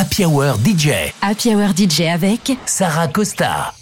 Happy Hour DJ. Happy Hour DJ avec Sarah Costa.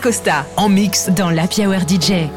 Sarah Costa. En mix dans la Hour DJ.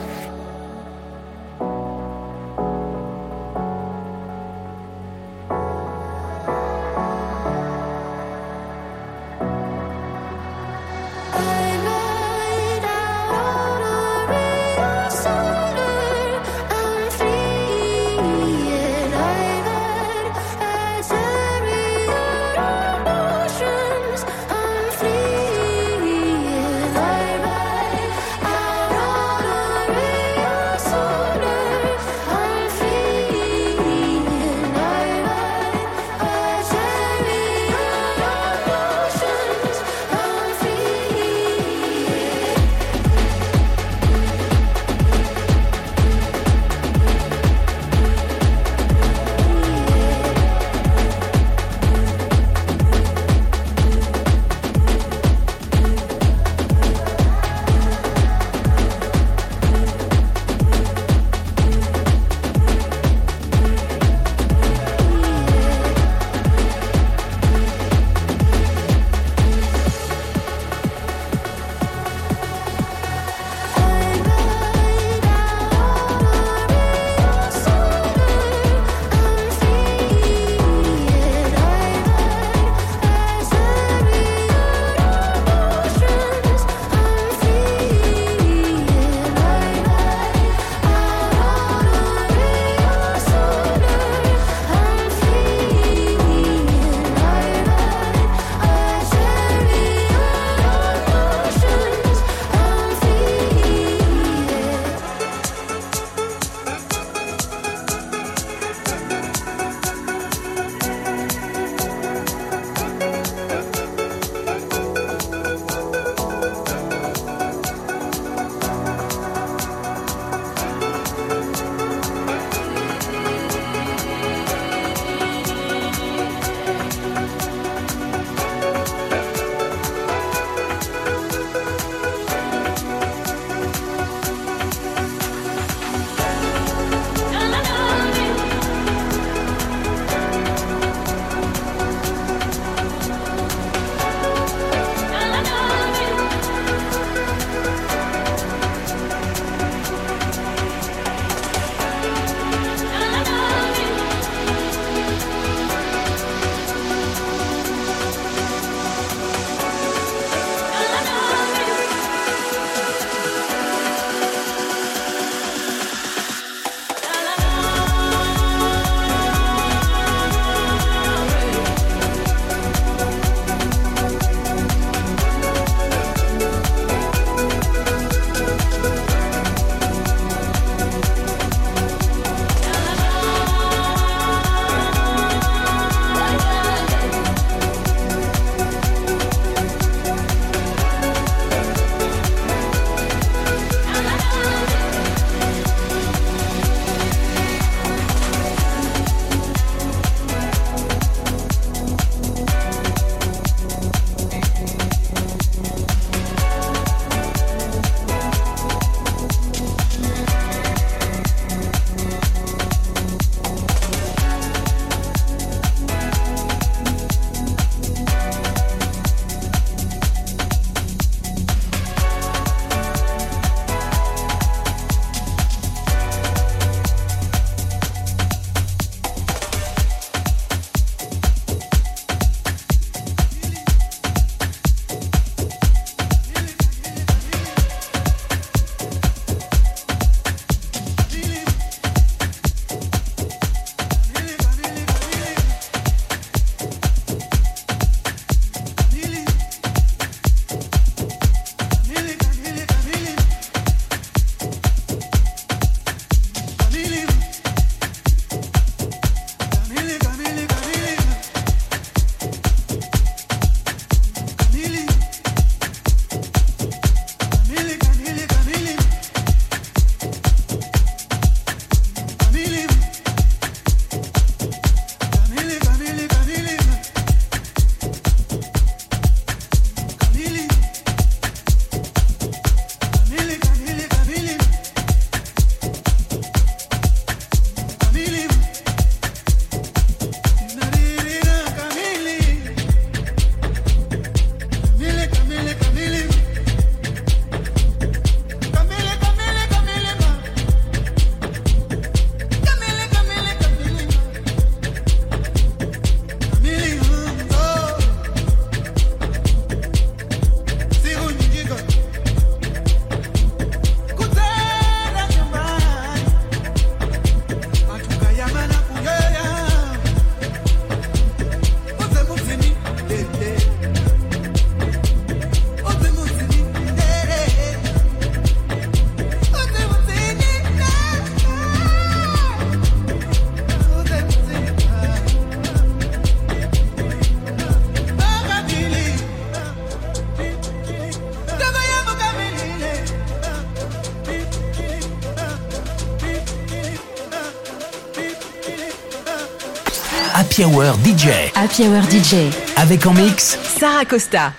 Happy Hour DJ. Happy Hour DJ. Avec en mix Sarah Costa.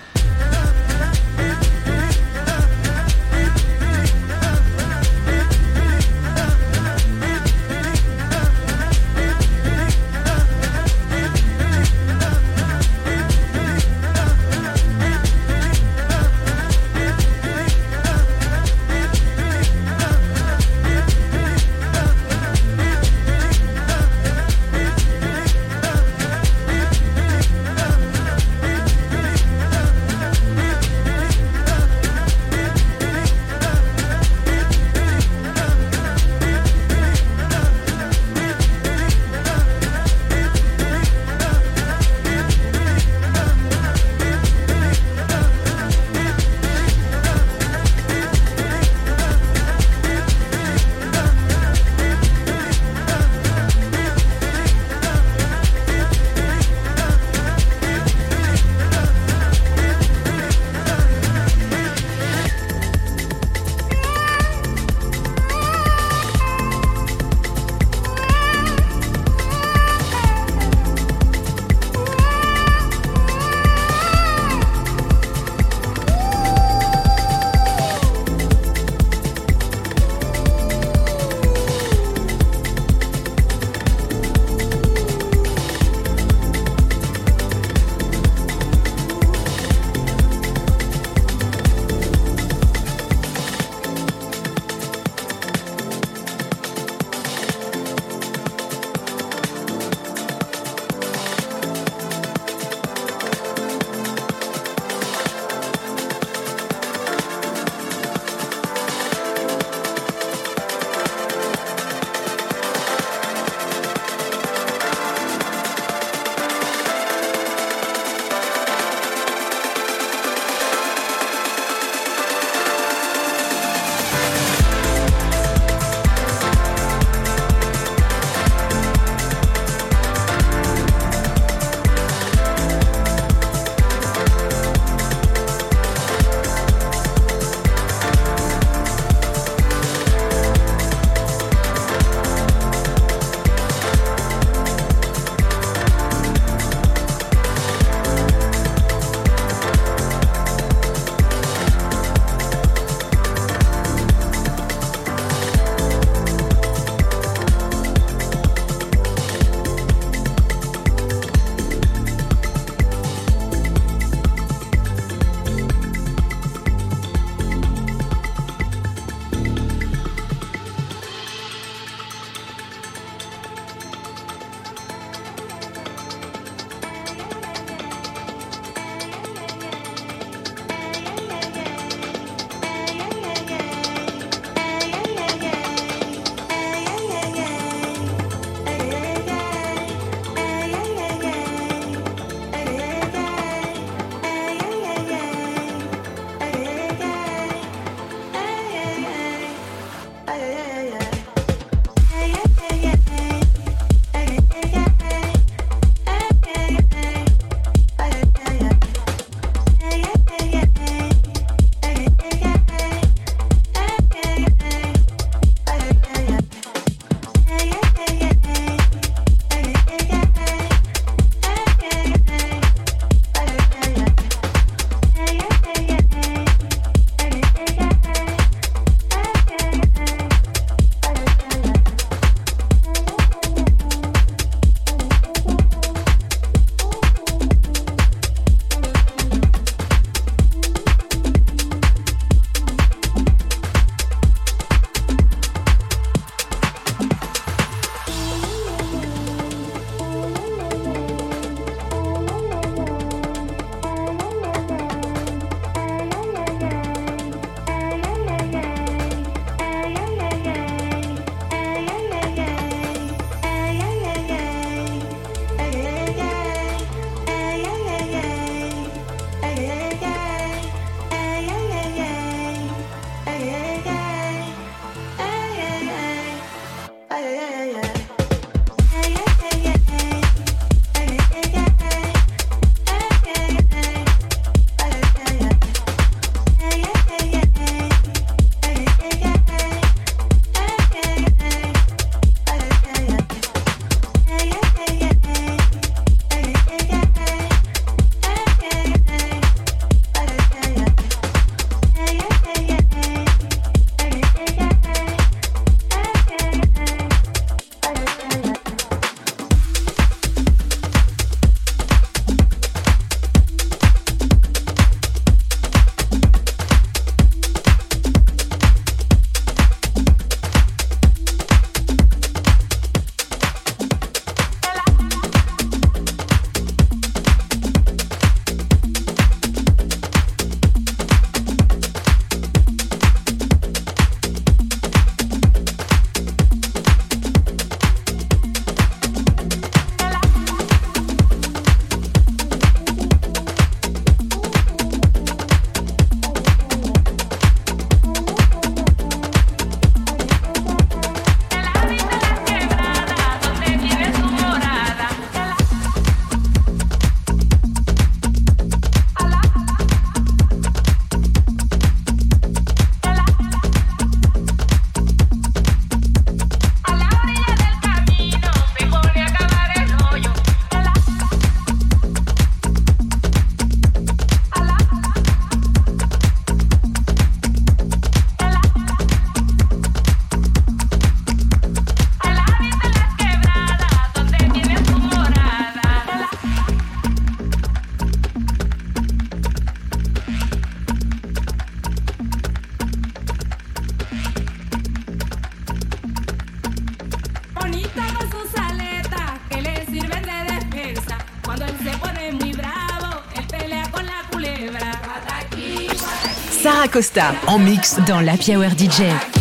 Costa. En mix dans la Hour DJ.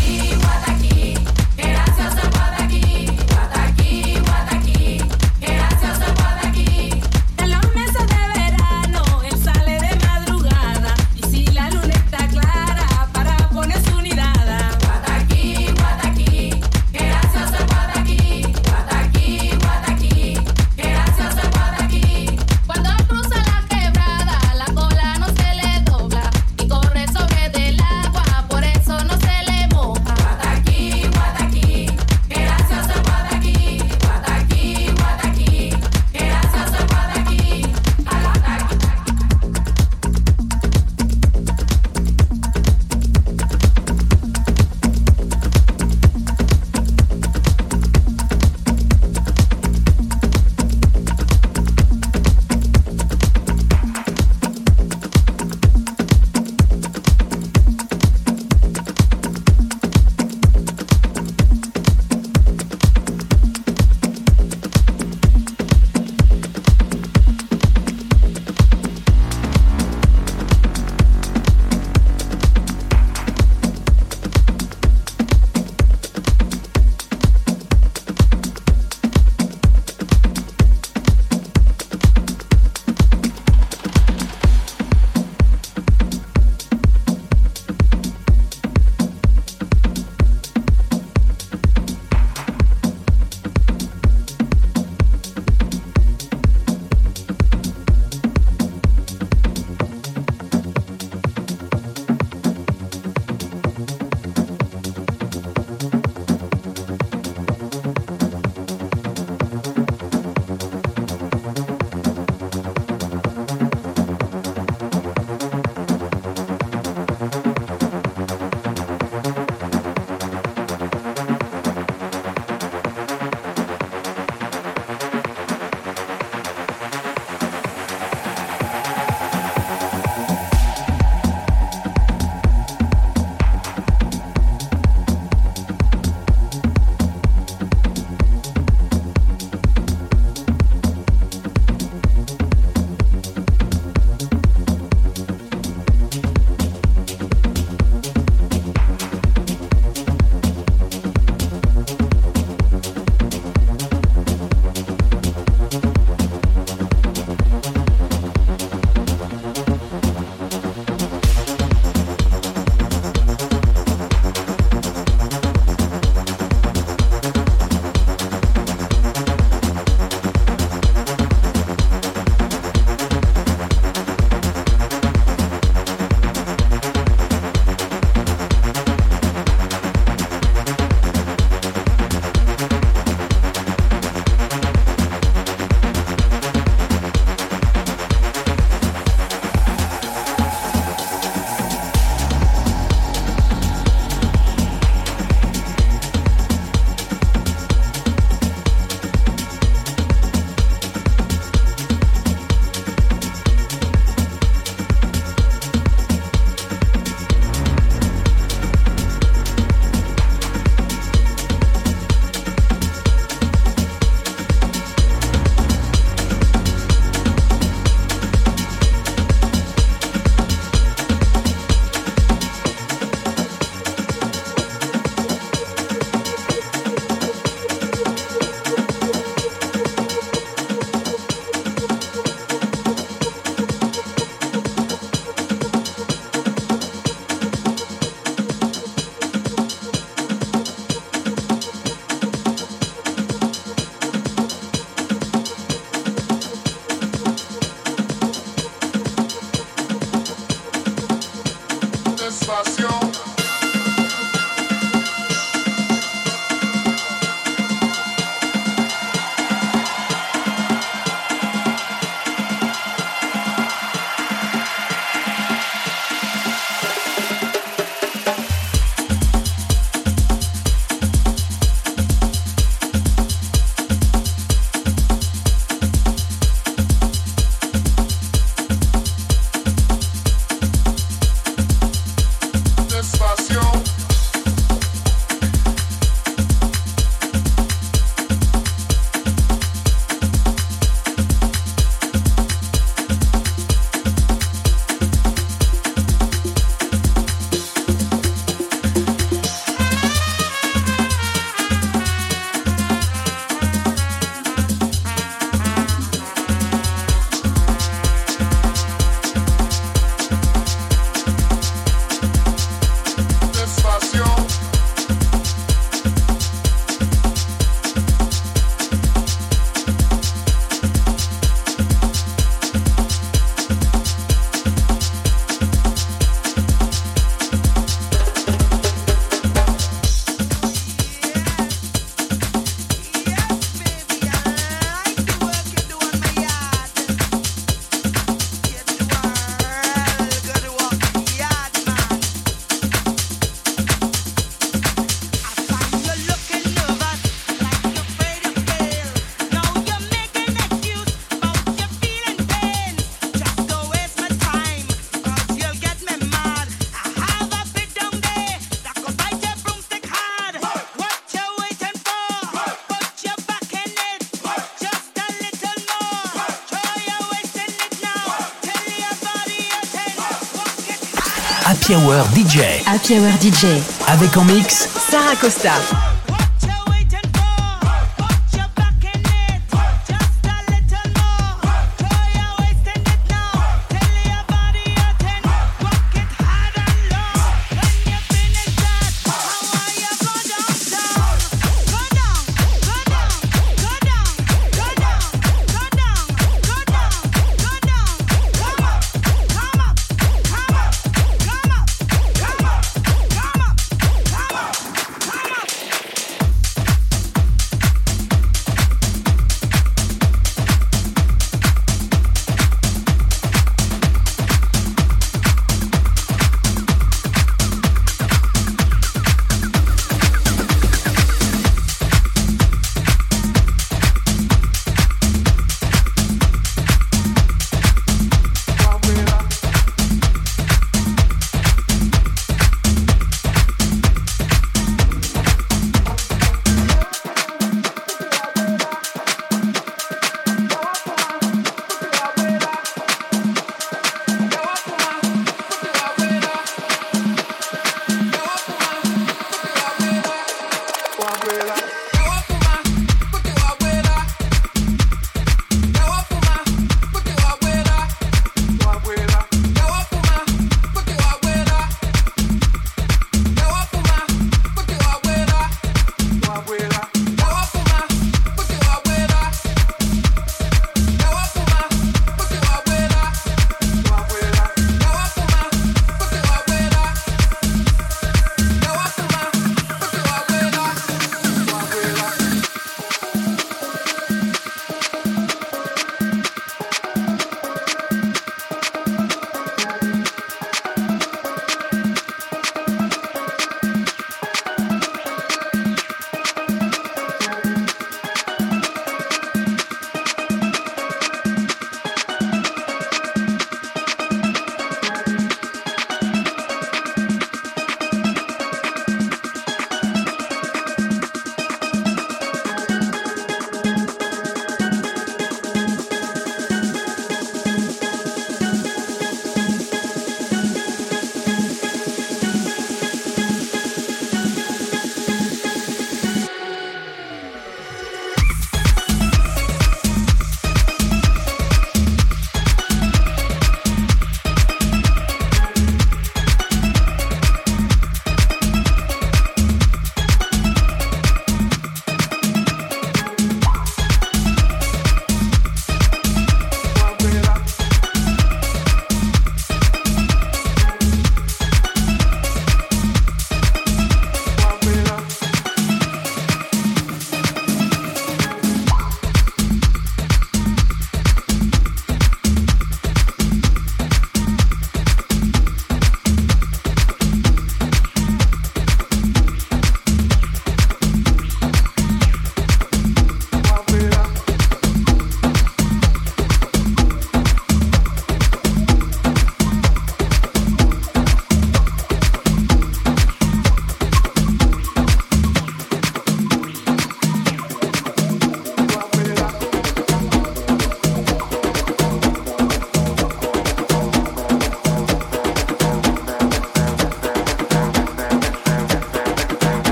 DJ. Happy Hour DJ. Avec en mix Sarah Costa.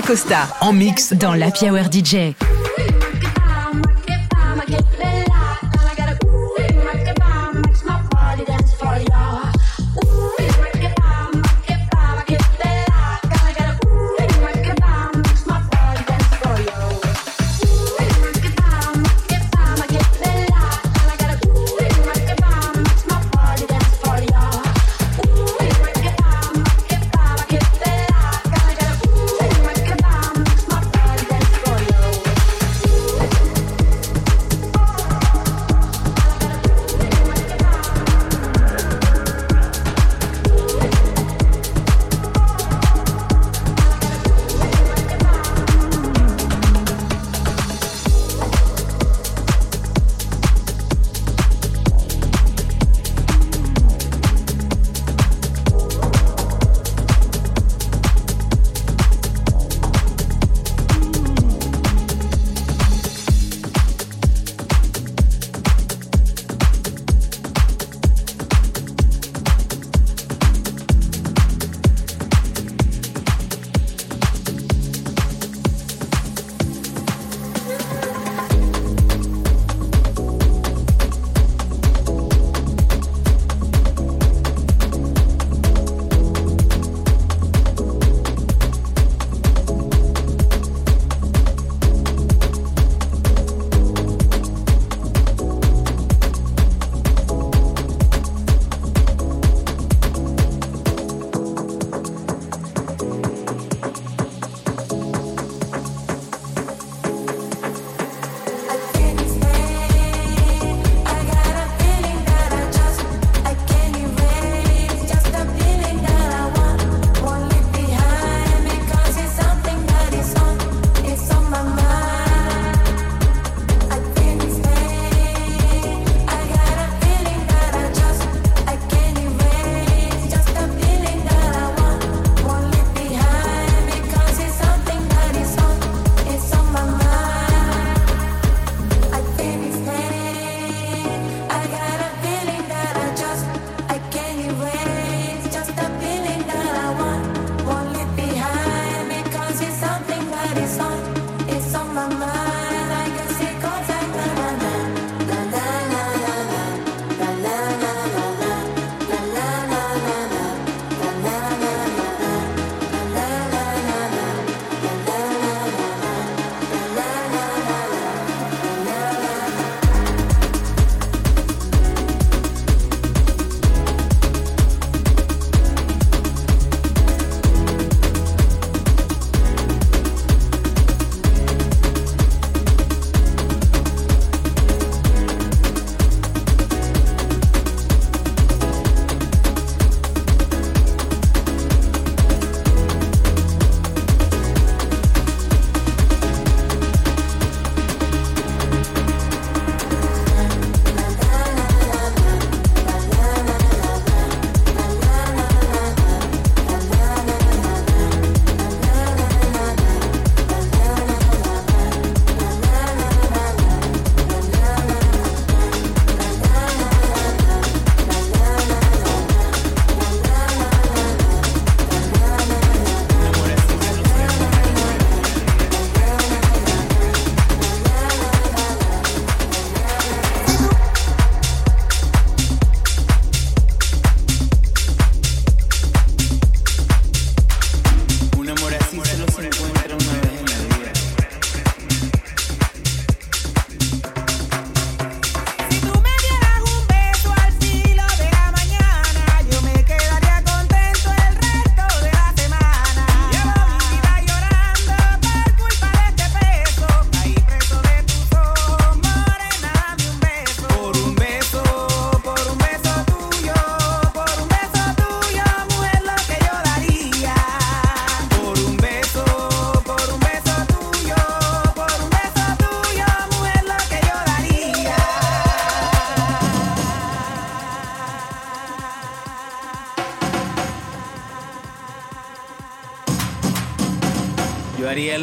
Sarah Costa. En mix dans la DJ.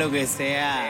Que sea.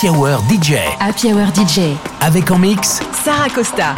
Happy Hour DJ. Happy Hour DJ. Avec en mix Sarah Costa.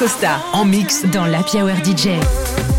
Costa. En mix dans la Hour DJ.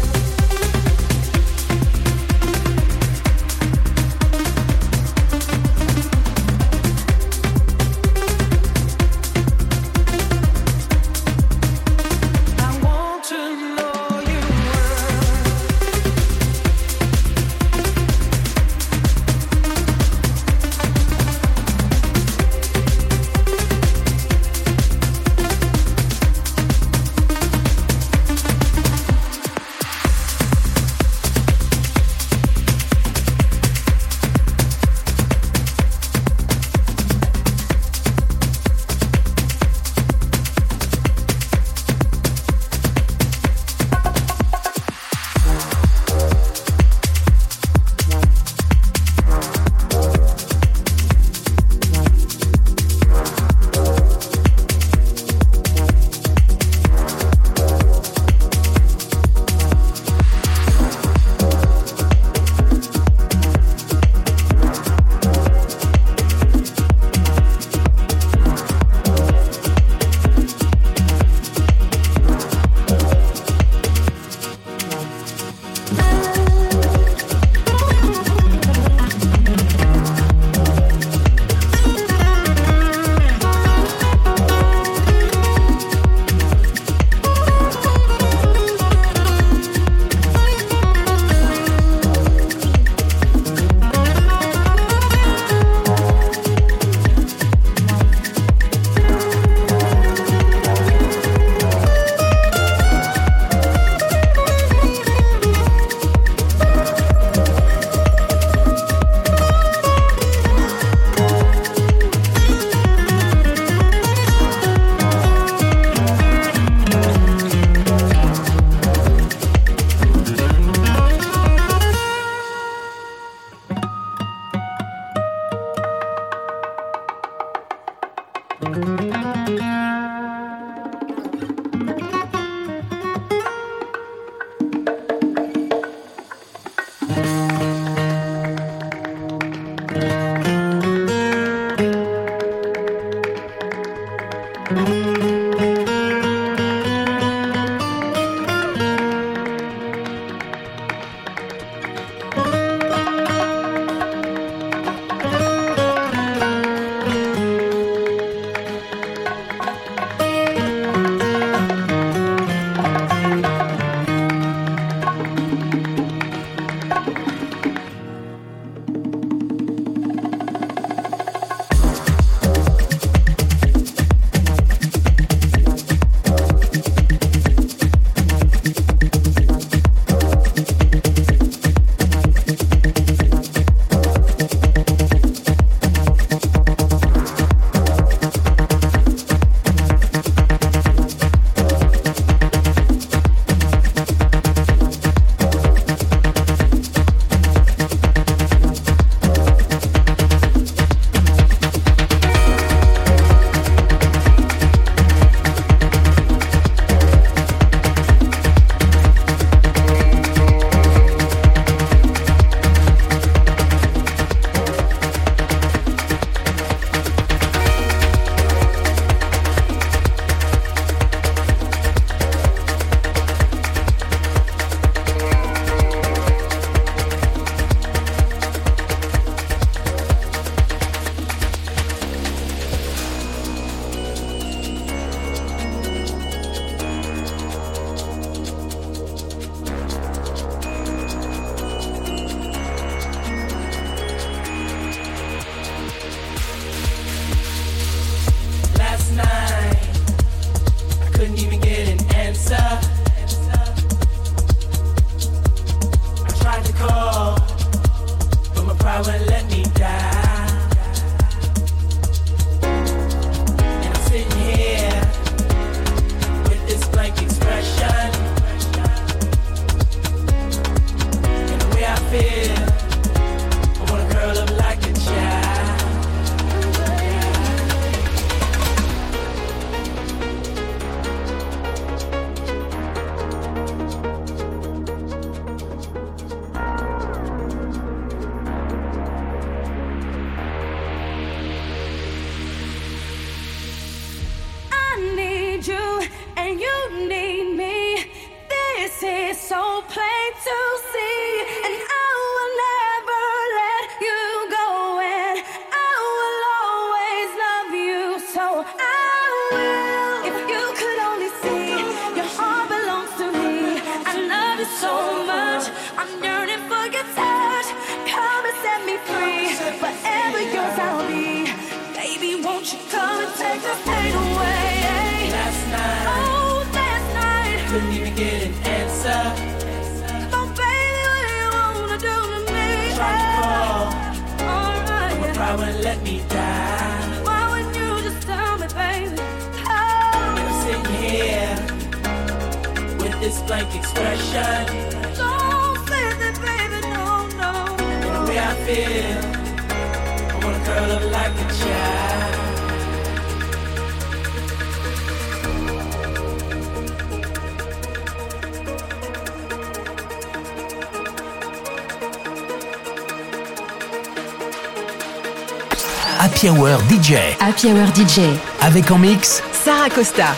DJ. Happy Hour DJ. Avec en mix Sarah Costa.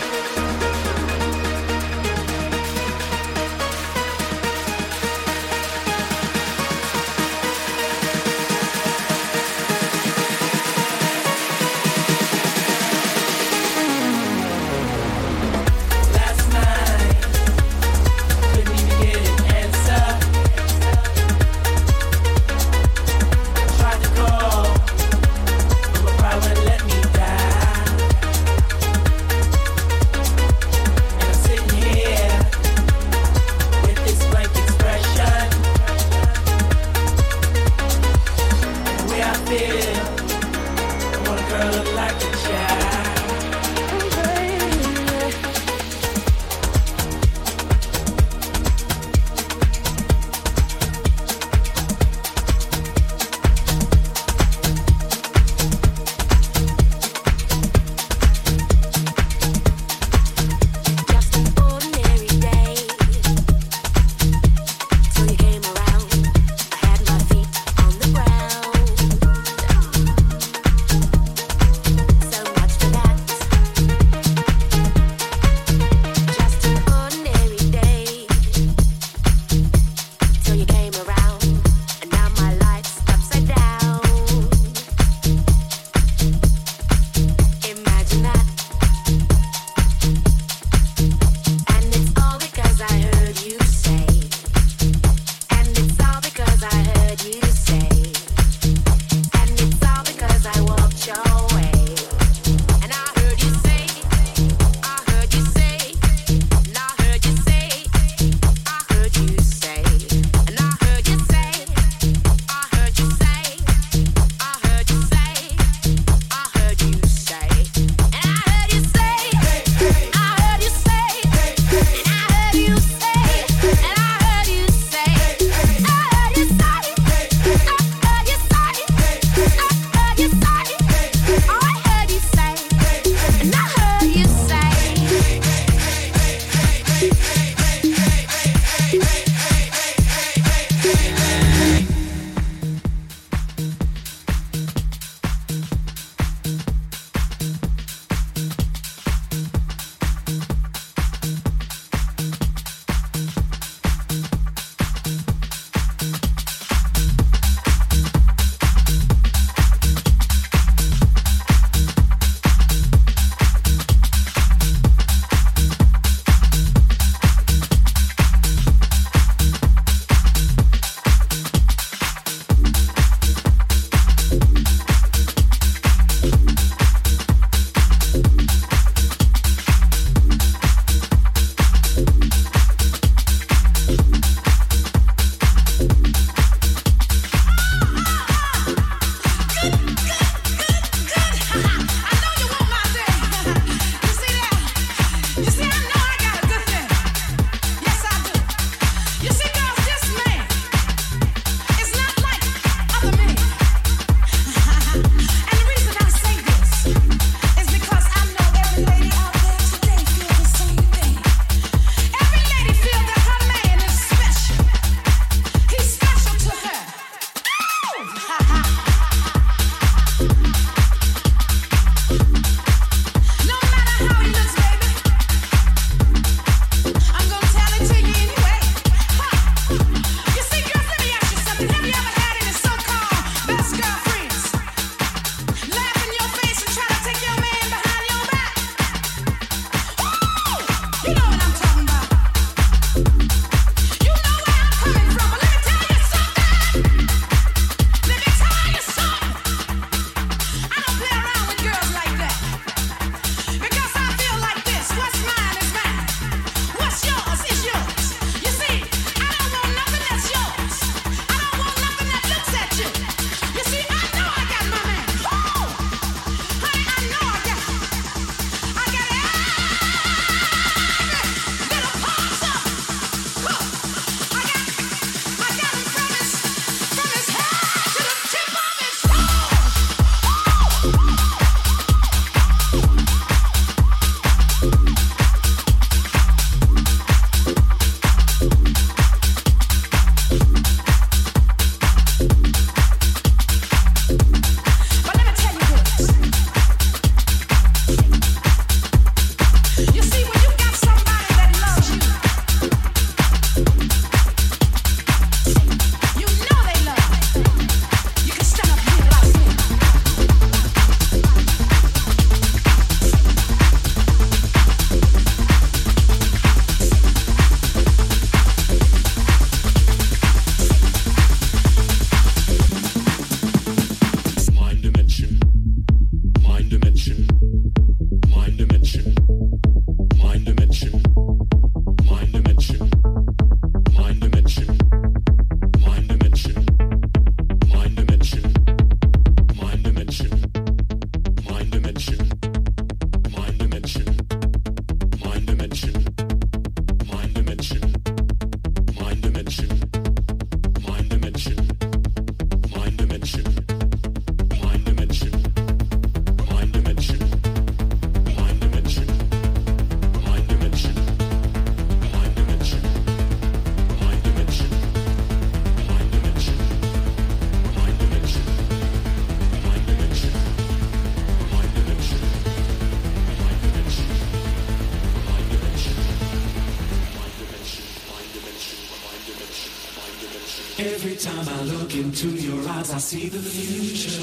See the future.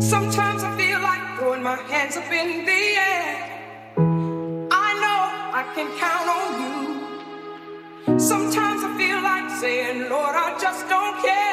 Sometimes I feel like throwing my hands up in the air. I know I can count on you. Sometimes I feel like saying, Lord, I just don't care.